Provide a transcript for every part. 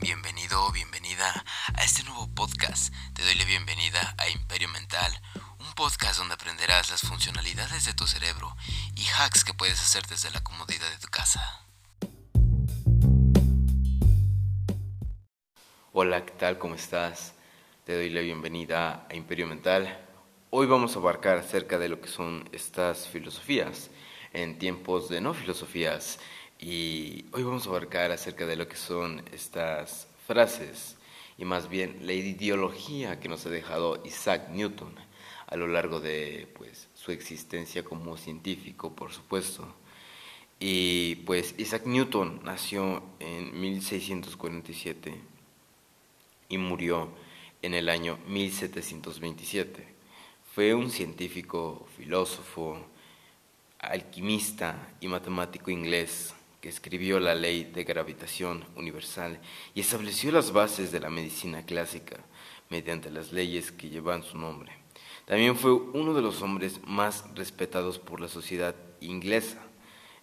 Bienvenido o bienvenida a este nuevo podcast. Te doy la bienvenida a Imperio Mental, un podcast donde aprenderás las funcionalidades de tu cerebro y hacks que puedes hacer desde la comodidad de tu casa. Hola, ¿qué tal? ¿Cómo estás? Te doy la bienvenida a Imperio Mental. Hoy vamos a abarcar acerca de lo que son estas filosofías en tiempos de no filosofías y hoy vamos a abarcar acerca de lo que son estas frases y más bien la ideología que nos ha dejado Isaac Newton a lo largo de pues, su existencia como científico, por supuesto. Y pues Isaac Newton nació en 1647 y murió en el año 1727. Fue un científico, filósofo, alquimista y matemático inglés que escribió la ley de gravitación universal y estableció las bases de la medicina clásica mediante las leyes que llevan su nombre. También fue uno de los hombres más respetados por la sociedad inglesa.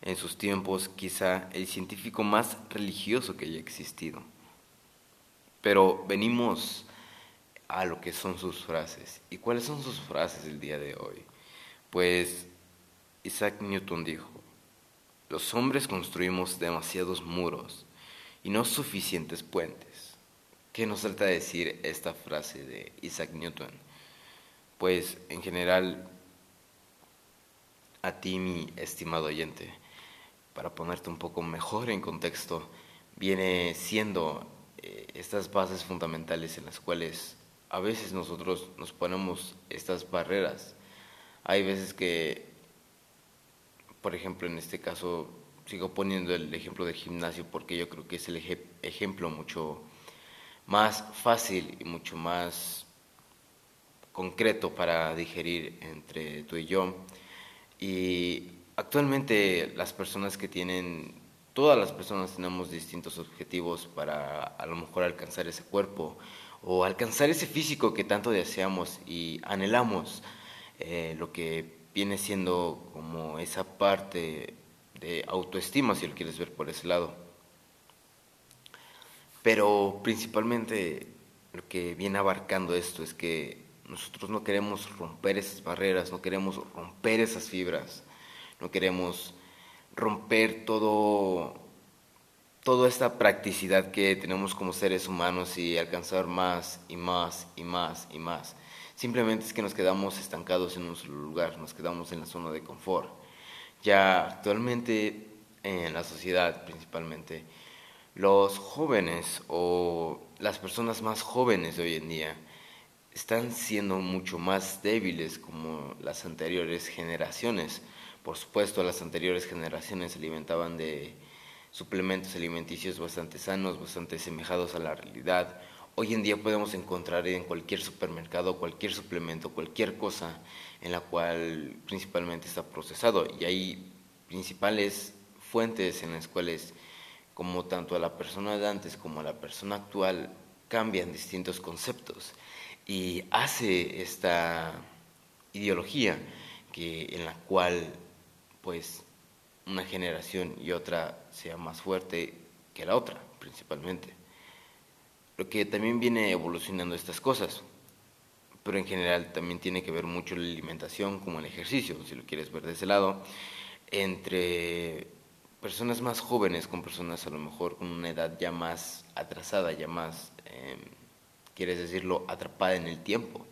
En sus tiempos, quizá el científico más religioso que haya existido. Pero venimos a lo que son sus frases. ¿Y cuáles son sus frases el día de hoy? Pues Isaac Newton dijo, los hombres construimos demasiados muros y no suficientes puentes. ¿Qué nos trata de decir esta frase de Isaac Newton? Pues en general, a ti mi estimado oyente, para ponerte un poco mejor en contexto, viene siendo eh, estas bases fundamentales en las cuales a veces nosotros nos ponemos estas barreras. Hay veces que por ejemplo, en este caso, sigo poniendo el ejemplo del gimnasio porque yo creo que es el ejemplo mucho más fácil y mucho más concreto para digerir entre tú y yo. Y actualmente las personas que tienen, todas las personas tenemos distintos objetivos para a lo mejor alcanzar ese cuerpo o alcanzar ese físico que tanto deseamos y anhelamos, eh, lo que viene siendo como esa parte de autoestima, si lo quieres ver por ese lado. Pero principalmente lo que viene abarcando esto es que nosotros no queremos romper esas barreras, no queremos romper esas fibras, no queremos romper todo toda esta practicidad que tenemos como seres humanos y alcanzar más y más y más y más. Simplemente es que nos quedamos estancados en un solo lugar, nos quedamos en la zona de confort. Ya actualmente en la sociedad principalmente, los jóvenes o las personas más jóvenes de hoy en día están siendo mucho más débiles como las anteriores generaciones. Por supuesto, las anteriores generaciones se alimentaban de suplementos alimenticios bastante sanos, bastante semejados a la realidad Hoy en día podemos encontrar en cualquier supermercado, cualquier suplemento, cualquier cosa en la cual principalmente está procesado. Y hay principales fuentes en las cuales, como tanto a la persona de antes como a la persona actual, cambian distintos conceptos. Y hace esta ideología que, en la cual pues una generación y otra sea más fuerte que la otra, principalmente lo que también viene evolucionando estas cosas. Pero en general también tiene que ver mucho la alimentación como el ejercicio, si lo quieres ver de ese lado, entre personas más jóvenes con personas a lo mejor con una edad ya más atrasada, ya más, em, quieres decirlo, atrapada en el tiempo,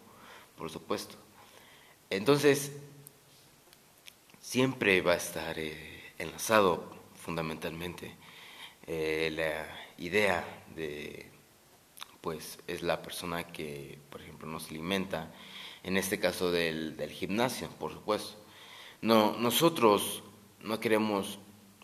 por supuesto. Entonces, siempre va a estar eh, enlazado fundamentalmente eh, la idea de pues es la persona que, por ejemplo, nos alimenta, en este caso del, gimnasio, por supuesto. No, nosotros no queremos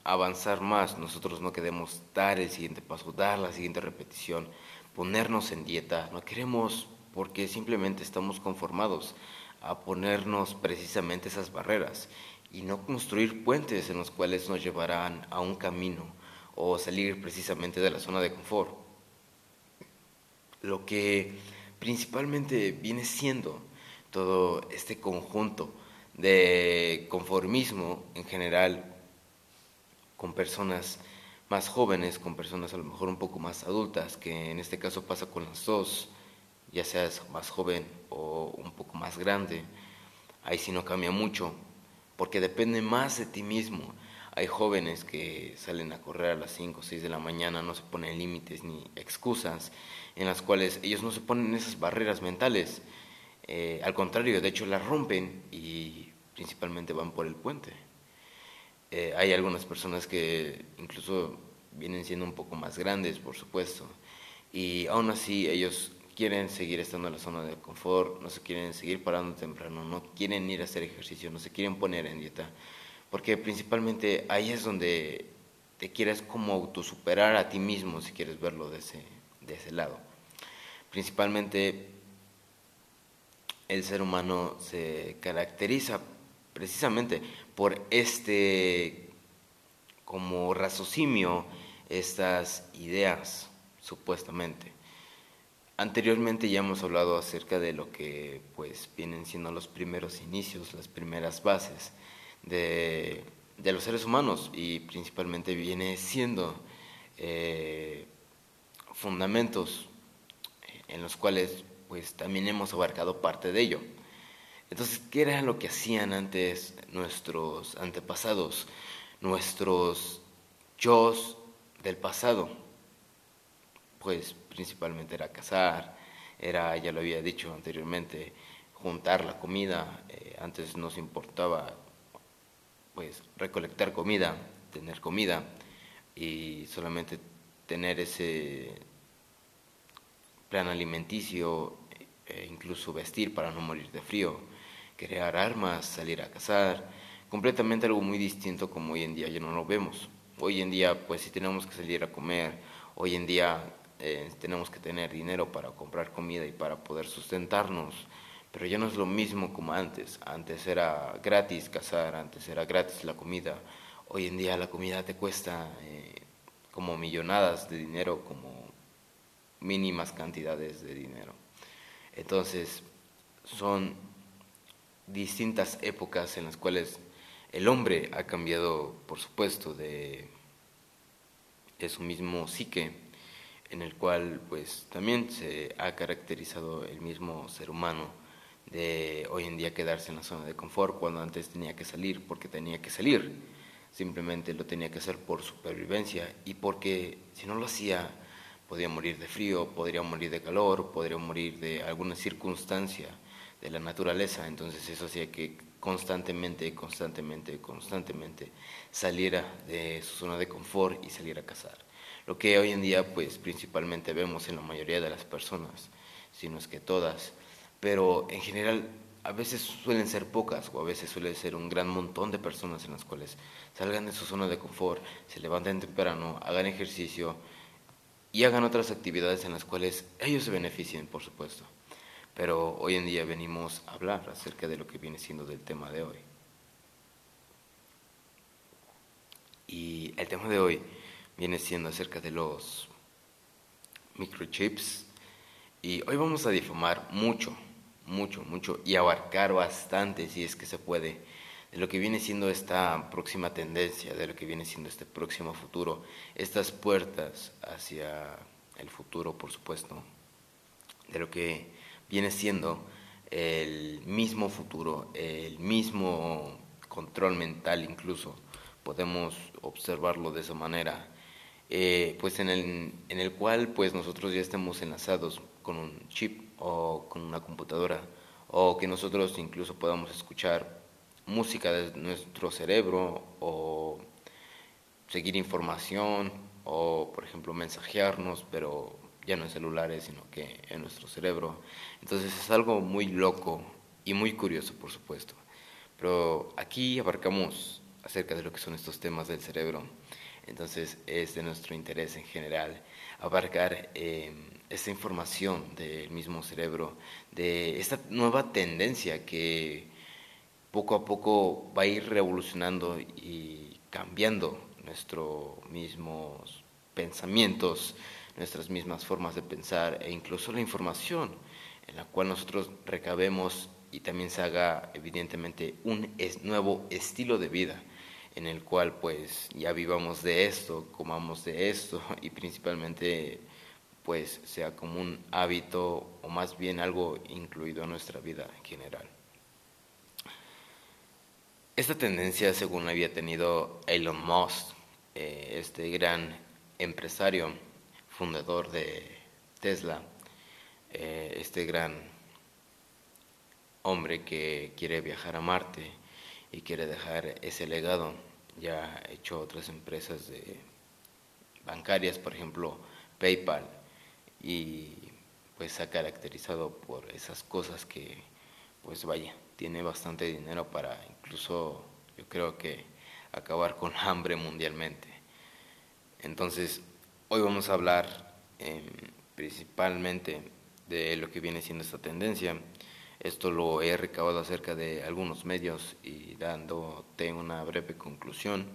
avanzar más, nosotros no queremos dar el siguiente paso, dar la siguiente repetición, ponernos en dieta, no queremos porque simplemente estamos conformados a ponernos precisamente esas barreras y no construir puentes en los cuales nos llevarán a un camino o salir precisamente de la zona de confort lo que principalmente viene siendo todo este conjunto de conformismo en general con personas más jóvenes, con personas a lo mejor un poco más adultas, que en este caso pasa con las dos, ya seas más joven o un poco más grande, ahí sí no cambia mucho, porque depende más de ti mismo. Hay jóvenes que salen a correr a las 5 o 6 de la mañana, no se ponen límites ni excusas, en las cuales ellos no se ponen esas barreras mentales. Eh, al contrario, de hecho las rompen y principalmente van por el puente. Eh, hay algunas personas que incluso vienen siendo un poco más grandes, por supuesto, y aún así ellos quieren seguir estando en la zona de confort, no se quieren seguir parando temprano, no quieren ir a hacer ejercicio, no se quieren poner en dieta, porque principalmente ahí es donde te quieres como autosuperar a ti mismo, si quieres verlo de ese, de ese lado. Principalmente el ser humano se caracteriza precisamente por este como raciocinio, estas ideas, supuestamente. Anteriormente ya hemos hablado acerca de lo que pues vienen siendo los primeros inicios, las primeras bases de, los seres humanos y principalmente viene siendo eh, fundamentos en los cuales pues también hemos abarcado parte de ello. Entonces, ¿qué era lo que hacían antes nuestros antepasados, nuestros yo del pasado? Pues principalmente era cazar, era, ya lo había dicho anteriormente, juntar la comida, eh, antes nos importaba pues recolectar comida, tener comida y solamente tener ese plan alimenticio e incluso vestir para no morir de frío crear armas, salir a cazar, completamente algo muy distinto como hoy en día ya no lo vemos. Hoy en día, pues si tenemos que salir a comer, hoy en día eh, tenemos que tener dinero para comprar comida y para poder sustentarnos, pero ya no es lo mismo como antes. Antes era gratis cazar, antes era gratis la comida. Hoy en día la comida te cuesta eh, como millonadas de dinero, como mínimas cantidades de dinero. Entonces, son distintas épocas en las cuales el hombre ha cambiado, por supuesto, de, de su mismo psique, en el cual pues también se ha caracterizado el mismo ser humano de hoy en día quedarse en la zona de confort cuando antes tenía que salir porque tenía que salir, simplemente lo tenía que hacer por supervivencia y porque si no lo hacía podía morir de frío, podría morir de calor, podría morir de alguna circunstancia de la naturaleza, entonces eso hacía que constantemente, constantemente, constantemente saliera de su zona de confort y saliera a cazar. Lo que hoy en día pues principalmente vemos en la mayoría de las personas, si no es que todas, pero en general a veces suelen ser pocas o a veces suele ser un gran montón de personas en las cuales salgan de su zona de confort, se levanten temprano, hagan ejercicio y hagan otras actividades en las cuales ellos se beneficien, por supuesto pero hoy en día venimos a hablar acerca de lo que viene siendo del tema de hoy. Y el tema de hoy viene siendo acerca de los microchips. Y hoy vamos a difamar mucho, mucho, mucho y abarcar bastante, si es que se puede, de lo que viene siendo esta próxima tendencia, de lo que viene siendo este próximo futuro, estas puertas hacia el futuro, por supuesto, de lo que viene siendo el mismo futuro, el mismo control mental incluso, podemos observarlo de esa manera, eh, pues en el, en el cual pues nosotros ya estemos enlazados con un chip o con una computadora, o que nosotros incluso podamos escuchar música de nuestro cerebro o seguir información o por ejemplo mensajearnos, pero ya no en celulares, sino que en nuestro cerebro. Entonces es algo muy loco y muy curioso, por supuesto. Pero aquí abarcamos acerca de lo que son estos temas del cerebro. Entonces es de nuestro interés en general abarcar eh, esta información del mismo cerebro, de esta nueva tendencia que poco a poco va a ir revolucionando y cambiando nuestros mismos pensamientos, nuestras mismas formas de pensar e incluso la información en la cual nosotros recabemos y también se haga evidentemente un nuevo estilo de vida en el cual pues ya vivamos de esto, comamos de esto y principalmente pues sea como un hábito o más bien algo incluido en nuestra vida en general. Esta tendencia, según había tenido Elon Musk, eh, este gran empresario, fundador de Tesla, eh, este gran hombre que quiere viajar a Marte y quiere dejar ese legado. Ya ha hecho otras empresas de bancarias, por ejemplo, PayPal, y pues se ha caracterizado por esas cosas que, pues vaya, tiene bastante dinero para incluso, yo creo que acabar con hambre mundialmente. Entonces, hoy vamos a hablar em, principalmente de lo que viene siendo esta tendencia. Esto lo he recabado acerca de algunos medios y dándote una breve conclusión.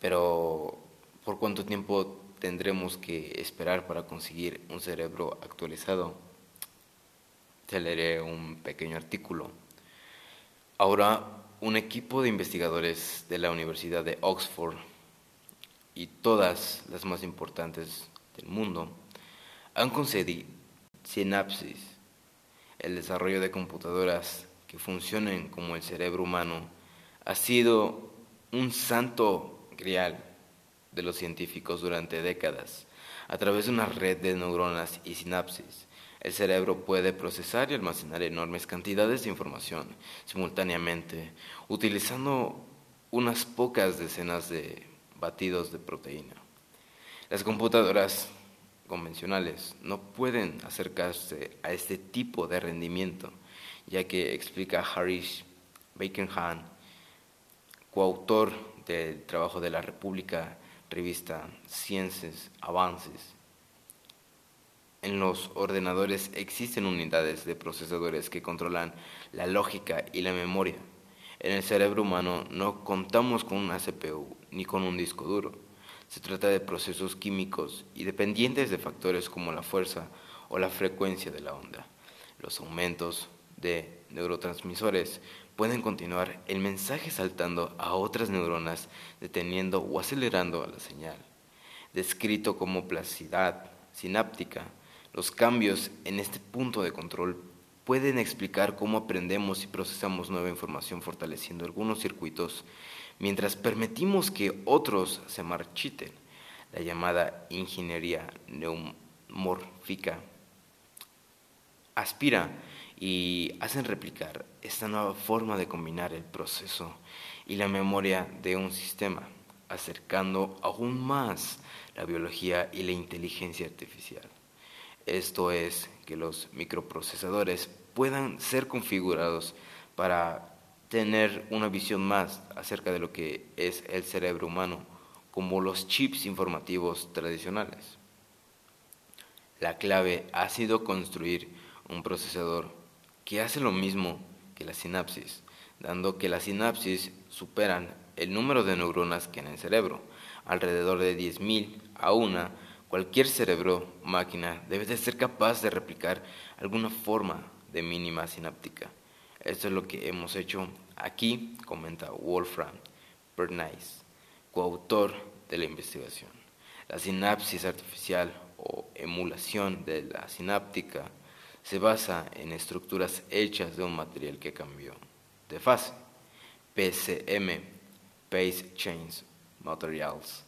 Pero, ¿por cuánto tiempo tendremos que esperar para conseguir un cerebro actualizado? Te leeré un pequeño artículo. Ahora, un equipo de investigadores de la Universidad de Oxford y todas las más importantes del mundo han concedido sinapsis, el desarrollo de computadoras que funcionen como el cerebro humano, ha sido un santo grial de los científicos durante décadas. A través de una red de neuronas y sinapsis, el cerebro puede procesar y almacenar enormes cantidades de información simultáneamente, utilizando unas pocas decenas de batidos de proteína. Las computadoras convencionales no pueden acercarse a este tipo de rendimiento, ya que explica Harish Bakenhan, coautor del trabajo de la República, revista Ciencias Avances. En los ordenadores existen unidades de procesadores que controlan la lógica y la memoria. En el cerebro humano no contamos con una CPU ni con un disco duro se trata de procesos químicos y dependientes de factores como la fuerza o la frecuencia de la onda. Los aumentos de neurotransmisores pueden continuar el mensaje saltando a otras neuronas, deteniendo o acelerando la señal. Descrito como placidad sináptica, los cambios en este punto de control pueden explicar cómo aprendemos y procesamos nueva información fortaleciendo algunos circuitos mientras permitimos que otros se marchiten, la llamada ingeniería neumórfica aspira y hacen replicar esta nueva forma de combinar el proceso y la memoria de un sistema, acercando aún más la biología y la inteligencia artificial. Esto es que los microprocesadores puedan ser configurados para tener una visión más acerca de lo que es el cerebro humano, como los chips informativos tradicionales. La clave ha sido construir un procesador que hace lo mismo que la sinapsis, dando que las sinapsis superan el número de neuronas que en el cerebro, alrededor de 10.000 a una, cualquier cerebro máquina debe de ser capaz de replicar alguna forma de mínima sináptica. Esto es lo que hemos hecho aquí, comenta Wolfram Bernays, coautor de la investigación. La sinapsis artificial o emulación de la sináptica se basa en estructuras hechas de un material que cambió de fase, PCM, Pace Chains Materials,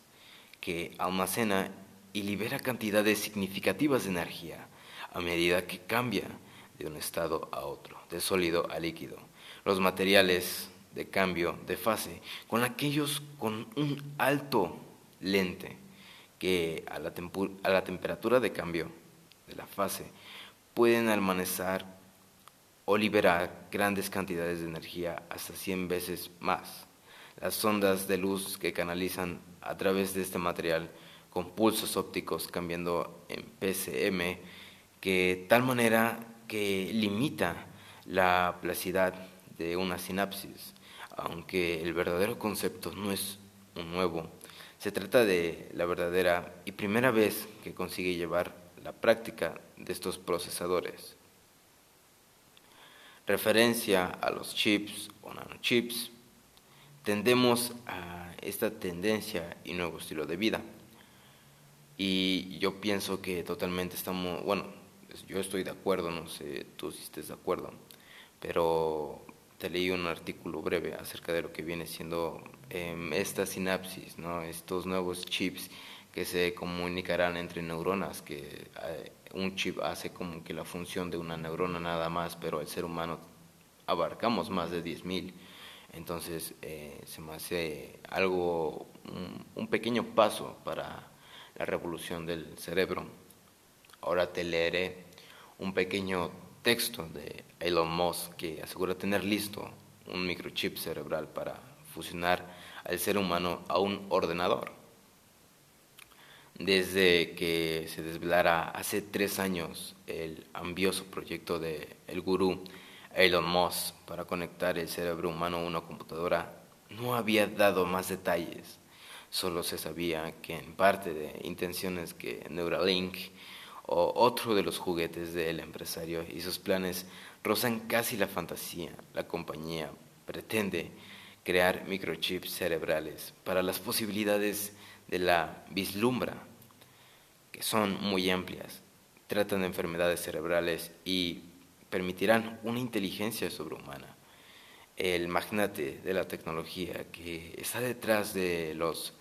que almacena y libera cantidades significativas de energía a medida que cambia de un estado a otro, de sólido a líquido. Los materiales de cambio de fase con aquellos con un alto lente que a la, a la temperatura de cambio de la fase pueden almacenar o liberar grandes cantidades de energía hasta 100 veces más. Las ondas de luz que canalizan a través de este material con pulsos ópticos cambiando en PCM, que tal manera que limita la placidad de una sinapsis, aunque el verdadero concepto no es un nuevo. Se trata de la verdadera y primera vez que consigue llevar la práctica de estos procesadores. Referencia a los chips o nanochips tendemos a esta tendencia y nuevo estilo de vida. Y yo pienso que totalmente estamos, bueno, yo estoy de acuerdo, no sé tú si estés de acuerdo, pero te leí un artículo breve acerca de lo que viene siendo em, esta sinapsis, ¿no? estos nuevos chips que se comunicarán entre neuronas, que eh, un chip hace como que la función de una neurona nada más, pero el ser humano abarcamos más de 10.000. Entonces eh, se me hace algo, un, pequeño paso para la revolución del cerebro. Ahora te leeré un pequeño texto de Elon Musk que asegura tener listo un microchip cerebral para fusionar al ser humano a un ordenador. Desde que se desvelara hace tres años el ambioso proyecto de el gurú Elon Musk para conectar el cerebro humano a una computadora no había dado más detalles. Solo se sabía que en parte de intenciones que Neuralink o otro de los juguetes del empresario y sus planes rozan casi la fantasía. La compañía pretende crear microchips cerebrales para las posibilidades de la vislumbra, que son muy amplias. Tratan de enfermedades cerebrales y permitirán una inteligencia sobrehumana. El magnate de la tecnología que está detrás de los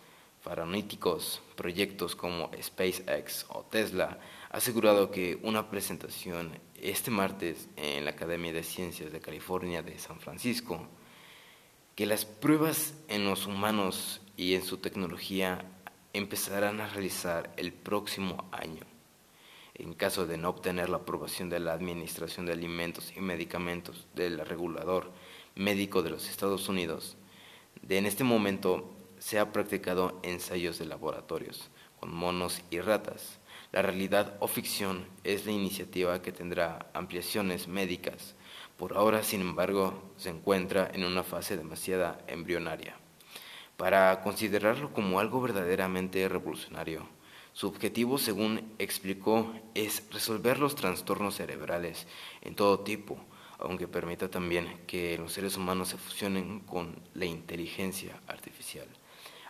faraoníticos proyectos como SpaceX o Tesla asegurado que una presentación este martes en la Academia de Ciencias de California de San Francisco que las pruebas en los humanos y en su tecnología empezarán a realizar el próximo año en caso de no obtener la aprobación de la Administración de Alimentos y Medicamentos del regulador médico de los Estados Unidos, de en este momento se ha practicado ensayos de laboratorios con monos y ratas. La realidad o ficción es la iniciativa que tendrá ampliaciones médicas. Por ahora, sin embargo, se encuentra en una fase demasiado embrionaria para considerarlo como algo verdaderamente revolucionario. Su objetivo, según explicó, es resolver los trastornos cerebrales en todo tipo, aunque permita también que los seres humanos se fusionen con la inteligencia artificial,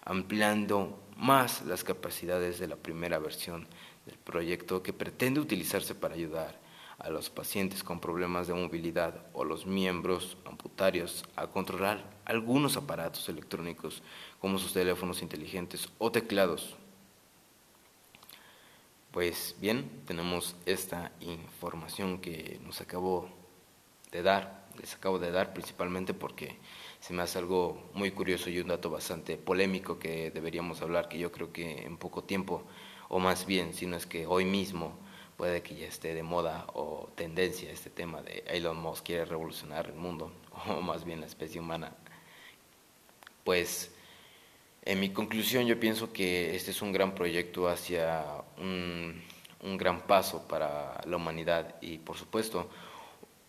ampliando más las capacidades de la primera versión del proyecto que pretende utilizarse para ayudar a los pacientes con problemas de movilidad o los miembros amputarios a controlar algunos aparatos electrónicos como sus teléfonos inteligentes o teclados. Pues bien, tenemos esta información que nos acabo de dar, les acabo de dar principalmente porque se me hace algo muy curioso y un dato bastante polémico que deberíamos hablar, que yo creo que en poco tiempo, o más bien, si no es que hoy mismo, puede que ya esté de moda o tendencia este tema de Elon Musk quiere revolucionar el mundo, o más bien la especie humana. Pues en mi conclusión, yo pienso que este es un gran proyecto hacia un, gran paso para la humanidad y, por supuesto,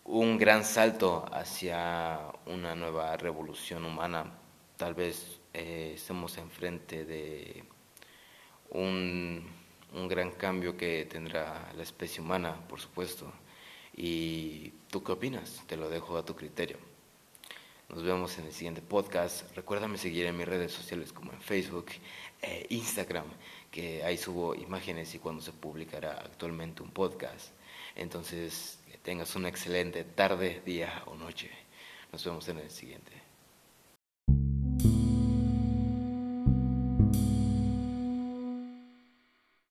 un gran salto hacia una nueva revolución humana. Tal vez eh, estemos enfrente de un, un gran cambio que tendrá la especie humana, por supuesto. ¿Y tú qué opinas? Te lo dejo a tu criterio. Nos vemos en el siguiente podcast. Recuérdame seguir en mis redes sociales como en Facebook e Instagram, que ahí subo imágenes y cuando se publicará actualmente un podcast. Entonces, que tengas una excelente tarde, día o noche. Nos vemos en el siguiente.